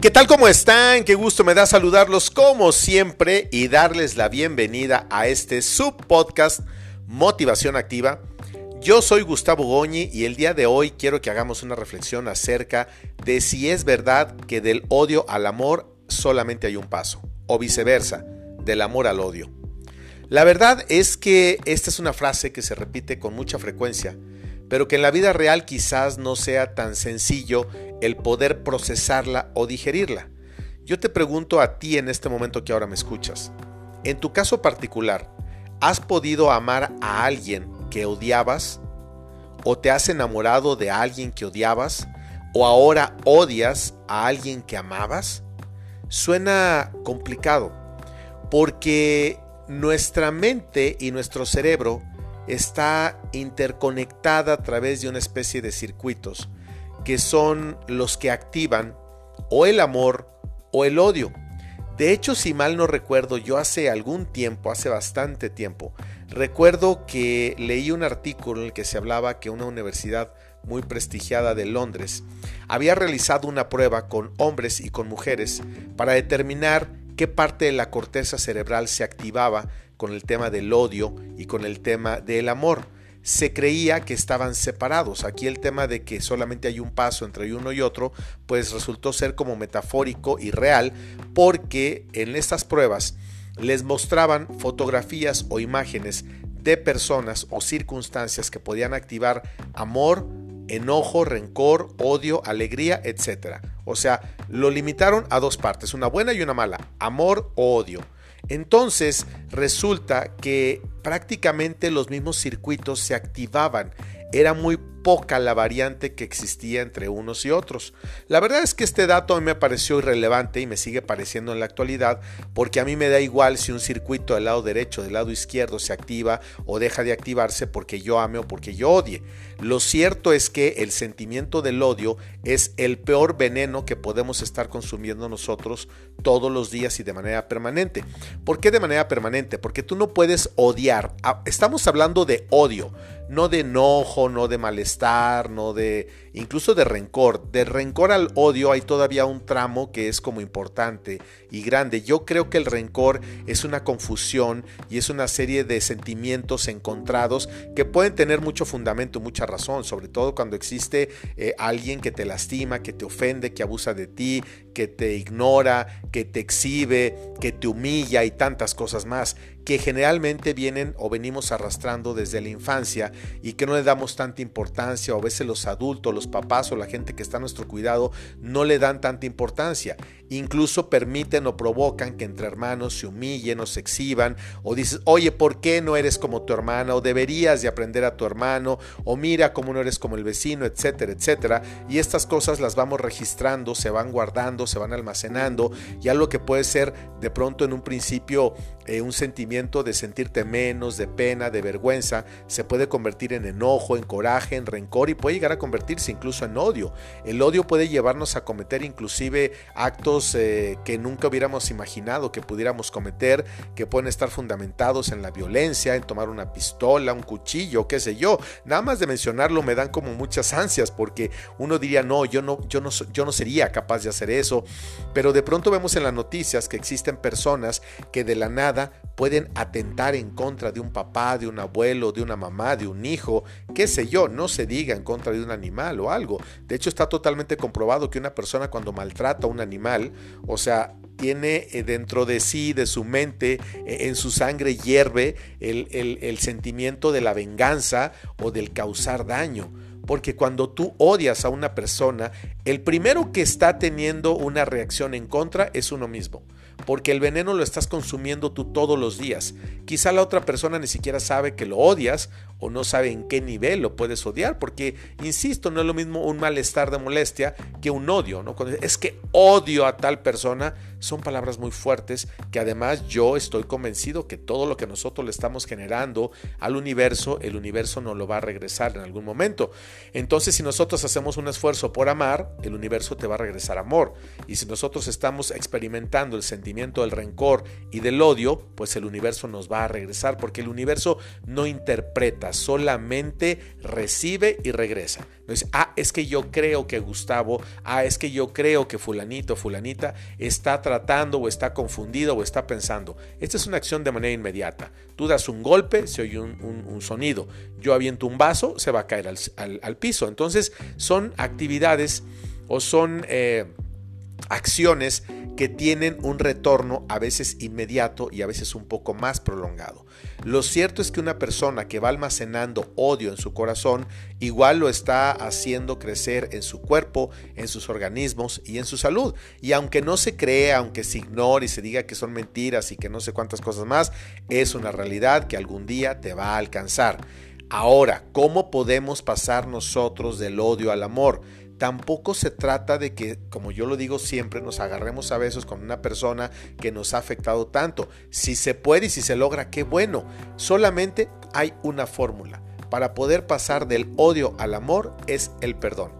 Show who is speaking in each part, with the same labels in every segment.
Speaker 1: ¿Qué tal? ¿Cómo están? Qué gusto me da saludarlos como siempre y darles la bienvenida a este subpodcast Motivación Activa. Yo soy Gustavo Goñi y el día de hoy quiero que hagamos una reflexión acerca de si es verdad que del odio al amor solamente hay un paso, o viceversa, del amor al odio. La verdad es que esta es una frase que se repite con mucha frecuencia, pero que en la vida real quizás no sea tan sencillo el poder procesarla o digerirla. Yo te pregunto a ti en este momento que ahora me escuchas, en tu caso particular, ¿has podido amar a alguien que odiabas? ¿O te has enamorado de alguien que odiabas? ¿O ahora odias a alguien que amabas? Suena complicado, porque nuestra mente y nuestro cerebro está interconectada a través de una especie de circuitos que son los que activan o el amor o el odio. De hecho, si mal no recuerdo, yo hace algún tiempo, hace bastante tiempo, recuerdo que leí un artículo en el que se hablaba que una universidad muy prestigiada de Londres había realizado una prueba con hombres y con mujeres para determinar qué parte de la corteza cerebral se activaba con el tema del odio y con el tema del amor se creía que estaban separados. Aquí el tema de que solamente hay un paso entre uno y otro, pues resultó ser como metafórico y real, porque en estas pruebas les mostraban fotografías o imágenes de personas o circunstancias que podían activar amor, enojo, rencor, odio, alegría, etc. O sea, lo limitaron a dos partes, una buena y una mala, amor o odio. Entonces resulta que prácticamente los mismos circuitos se activaban. Era muy poca la variante que existía entre unos y otros. La verdad es que este dato a mí me pareció irrelevante y me sigue pareciendo en la actualidad porque a mí me da igual si un circuito del lado derecho, del lado izquierdo se activa o deja de activarse porque yo ame o porque yo odie. Lo cierto es que el sentimiento del odio es el peor veneno que podemos estar consumiendo nosotros todos los días y de manera permanente. ¿Por qué de manera permanente? Porque tú no puedes odiar. Ah, estamos hablando de odio, no de enojo, no de malestar no de incluso de rencor. De rencor al odio hay todavía un tramo que es como importante y grande. Yo creo que el rencor es una confusión y es una serie de sentimientos encontrados que pueden tener mucho fundamento, mucha razón, sobre todo cuando existe eh, alguien que te lastima, que te ofende, que abusa de ti, que te ignora, que te exhibe, que te humilla y tantas cosas más que generalmente vienen o venimos arrastrando desde la infancia y que no le damos tanta importancia o a veces los adultos, los papás o la gente que está a nuestro cuidado no le dan tanta importancia. Incluso permiten o provocan que entre hermanos se humillen o se exhiban o dices, oye, ¿por qué no eres como tu hermana? O deberías de aprender a tu hermano o mira cómo no eres como el vecino, etcétera, etcétera. Y estas cosas las vamos registrando, se van guardando, se van almacenando y algo que puede ser de pronto en un principio eh, un sentimiento de sentirte menos, de pena, de vergüenza, se puede convertir en enojo, en coraje, en rencor y puede llegar a convertirse incluso en odio. El odio puede llevarnos a cometer inclusive actos eh, que nunca hubiéramos imaginado que pudiéramos cometer, que pueden estar fundamentados en la violencia, en tomar una pistola, un cuchillo, qué sé yo. Nada más de mencionarlo me dan como muchas ansias porque uno diría, no, yo no, yo no, yo no sería capaz de hacer eso. Pero de pronto vemos en las noticias que existen personas que de la nada pueden atentar en contra de un papá, de un abuelo, de una mamá, de un hijo, qué sé yo, no se diga en contra de un animal o algo. De hecho está totalmente comprobado que una persona cuando maltrata a un animal, o sea, tiene eh, dentro de sí, de su mente, eh, en su sangre hierve el, el sentimiento de la venganza o del causar daño. Porque cuando tú odias a una persona, el primero que está teniendo una reacción en contra es uno mismo porque el veneno lo estás consumiendo tú todos los días. Quizá la otra persona ni siquiera sabe que lo odias o no sabe en qué nivel lo puedes odiar, porque, insisto, no es lo mismo un malestar de molestia que un odio, ¿no? es que odio a tal persona, son palabras muy fuertes que además yo estoy convencido que todo lo que nosotros le estamos generando al universo, el universo nos lo va a regresar en algún momento. Entonces, si nosotros hacemos un esfuerzo por amar, el universo te va a regresar amor. Y si nosotros estamos experimentando el sentimiento del rencor y del odio, pues el universo nos va a regresar, porque el universo no interpreta, solamente recibe y regresa. No dice, ah, es que yo creo que Gustavo, ah, es que yo creo que fulanito, fulanita está tratando o está confundido o está pensando. Esta es una acción de manera inmediata. Tú das un golpe, se oye un, sonido. Yo aviento un vaso, se va a caer al, piso. Entonces son actividades o son... Eh, acciones que tienen un retorno a veces inmediato y a veces un poco más prolongado. Lo cierto es que una persona que va almacenando odio en su corazón igual lo está haciendo crecer en su cuerpo, en sus organismos y en su salud. Y aunque no se crea, aunque se ignore y se diga que son mentiras y que no sé cuántas cosas más, es una realidad que algún día te va a alcanzar. Ahora, ¿cómo podemos pasar nosotros del odio al amor? Tampoco se trata de que, como yo lo digo siempre, nos agarremos a besos con una persona que nos ha afectado tanto. Si se puede y si se logra, qué bueno. Solamente hay una fórmula. Para poder pasar del odio al amor es el perdón.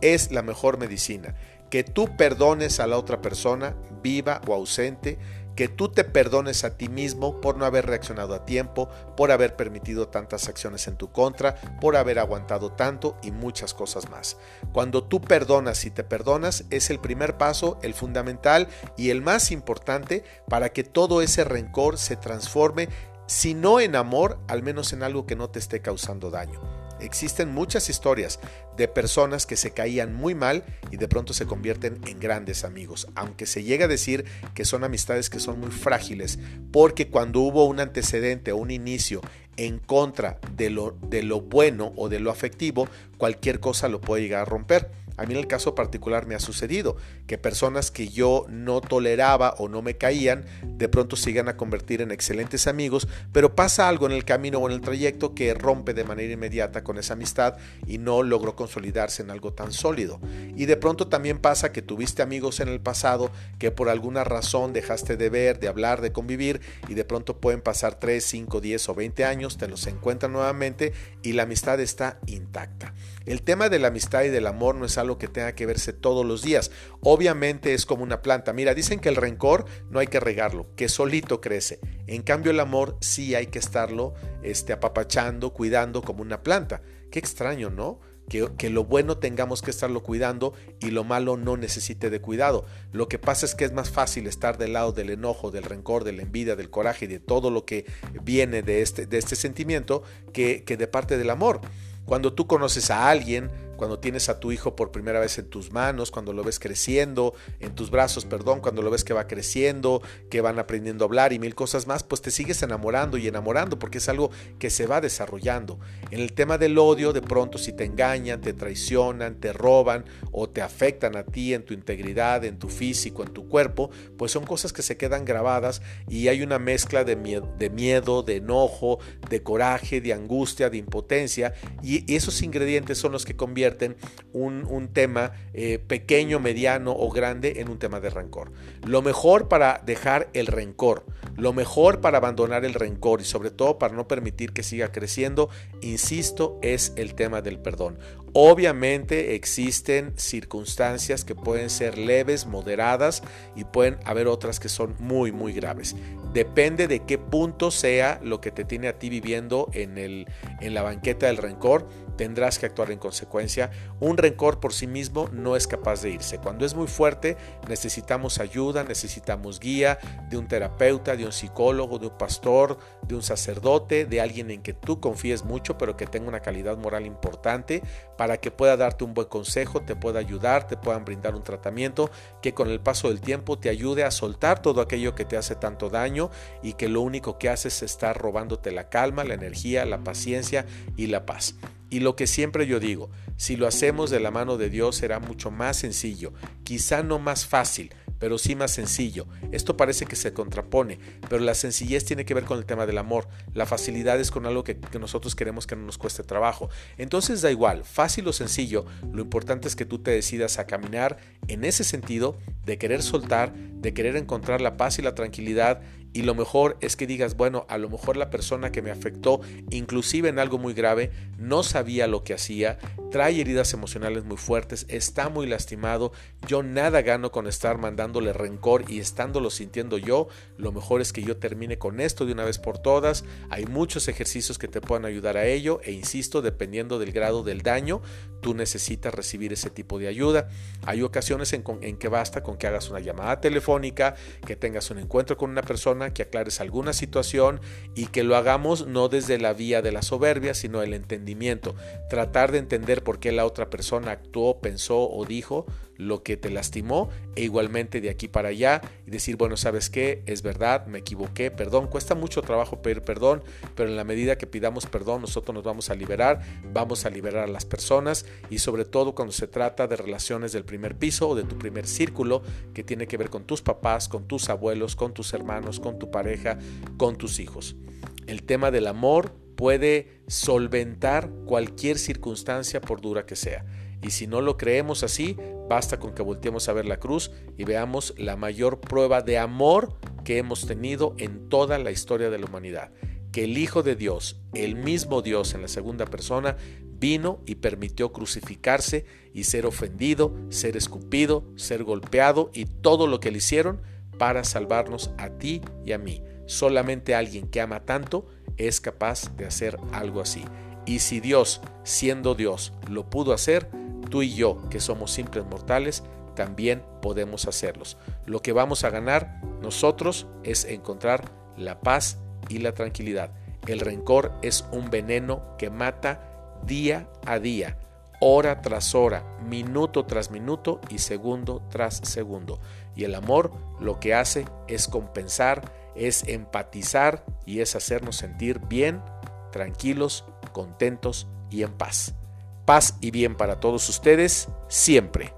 Speaker 1: Es la mejor medicina. Que tú perdones a la otra persona, viva o ausente, que tú te perdones a ti mismo por no haber reaccionado a tiempo, por haber permitido tantas acciones en tu contra, por haber aguantado tanto y muchas cosas más. Cuando tú perdonas y te perdonas es el primer paso, el fundamental y el más importante para que todo ese rencor se transforme, si no en amor, al menos en algo que no te esté causando daño. Existen muchas historias de personas que se caían muy mal y de pronto se convierten en grandes amigos, aunque se llega a decir que son amistades que son muy frágiles, porque cuando hubo un antecedente o un inicio en contra de lo, de lo bueno o de lo afectivo, cualquier cosa lo puede llegar a romper. A mí en el caso particular me ha sucedido que personas que yo no toleraba o no me caían, de pronto se llegan a convertir en excelentes amigos, pero pasa algo en el camino o en el trayecto que rompe de manera inmediata con esa amistad y no logró consolidarse en algo tan sólido. Y de pronto también pasa que tuviste amigos en el pasado que por alguna razón dejaste de ver, de hablar, de convivir y de pronto pueden pasar 3, 5, 10 o 20 años, te los encuentran nuevamente y la amistad está intacta. El tema de la amistad y del amor no es algo que tenga que verse todos los días. Obviamente es como una planta. Mira, dicen que el rencor no hay que regarlo, que solito crece. En cambio el amor sí hay que estarlo este, apapachando, cuidando como una planta. Qué extraño, ¿no? Que, que, lo bueno tengamos que estarlo cuidando y lo malo no necesite de cuidado. Lo que pasa es que es más fácil estar del lado del enojo, del rencor, de la envidia, del coraje y de todo lo que viene de este, de este sentimiento que, que de parte del amor. Cuando tú conoces a alguien, cuando tienes a tu hijo por primera vez en tus manos, cuando lo ves creciendo, en tus brazos, perdón, cuando lo ves que va creciendo, que van aprendiendo a hablar y mil cosas más, pues te sigues enamorando y enamorando porque es algo que se va desarrollando. En el tema del odio, de pronto si te engañan, te traicionan, te roban o te afectan a ti en tu integridad, en tu físico, en tu cuerpo, pues son cosas que se quedan grabadas y hay una mezcla de miedo, de, enojo, de coraje, de angustia, de impotencia y esos ingredientes son los que convierten un, tema eh, pequeño, mediano o grande en un tema de rencor. Lo mejor para dejar el rencor, lo mejor para abandonar el rencor y sobre todo para no permitir que siga creciendo, insisto, es el tema del perdón. Obviamente existen circunstancias que pueden ser leves, moderadas y pueden haber otras que son muy, muy graves. Depende de qué punto sea lo que te tiene a ti viviendo en, el, en la banqueta del rencor tendrás que actuar en consecuencia. Un rencor por sí mismo no es capaz de irse. Cuando es muy fuerte necesitamos ayuda, necesitamos guía de un terapeuta, de un psicólogo, de un pastor, de un sacerdote, de alguien en que tú confíes mucho pero que tenga una calidad moral importante para que pueda darte un buen consejo, te pueda ayudar, te puedan brindar un tratamiento que con el paso del tiempo te ayude a soltar todo aquello que te hace tanto daño y que lo único que hace es estar robándote la calma, la energía, la paciencia y la paz. Y lo que siempre yo digo, si lo hacemos de la mano de Dios será mucho más sencillo, quizá no más fácil, pero sí más sencillo. Esto parece que se contrapone, pero la sencillez tiene que ver con el tema del amor. La facilidad es con algo que, nosotros queremos que no nos cueste trabajo. Entonces da igual, fácil o sencillo, lo importante es que tú te decidas a caminar en ese sentido de querer soltar, de querer encontrar la paz y la tranquilidad y lo mejor es que digas, bueno, a lo mejor la persona que me afectó, inclusive en algo muy grave, no sabía lo que hacía, trae heridas emocionales muy fuertes, está muy lastimado, yo nada gano con estar mandándole rencor y estándolo sintiendo yo, lo mejor es que yo termine con esto de una vez por todas, hay muchos ejercicios que te puedan ayudar a ello e insisto, dependiendo del grado del daño, tú necesitas recibir ese tipo de ayuda. Hay ocasiones en, que basta con que hagas una llamada telefónica, que tengas un encuentro con una persona, que aclares alguna situación y que lo hagamos no desde la vía de la soberbia, sino el entendimiento. Tratar de entender por qué la otra persona actuó, pensó o dijo lo que te lastimó e igualmente de aquí para allá y decir, bueno, ¿sabes qué? Es verdad, me equivoqué, perdón. Cuesta mucho trabajo pedir perdón, pero en la medida que pidamos perdón, nosotros nos vamos a liberar, vamos a liberar a las personas y sobre todo cuando se trata de relaciones del primer piso o de tu primer círculo que tiene que ver con tus papás, con tus abuelos, con tus hermanos, con tu pareja, con tus hijos. El tema del amor puede solventar cualquier circunstancia por dura que sea. Y si no lo creemos así, basta con que volteemos a ver la cruz y veamos la mayor prueba de amor que hemos tenido en toda la historia de la humanidad. Que el Hijo de Dios, el mismo Dios en la segunda persona, vino y permitió crucificarse y ser ofendido, ser escupido, ser golpeado y todo lo que le hicieron para salvarnos a ti y a mí. Solamente alguien que ama tanto es capaz de hacer algo así. Y si Dios, siendo Dios, lo pudo hacer, tú y yo, que somos simples mortales, también podemos hacerlos. Lo que vamos a ganar nosotros es encontrar la paz y la tranquilidad. El rencor es un veneno que mata día a día hora tras hora, minuto tras minuto y segundo tras segundo. Y el amor lo que hace es compensar, es empatizar y es hacernos sentir bien, tranquilos, contentos y en paz. Paz y bien para todos ustedes siempre.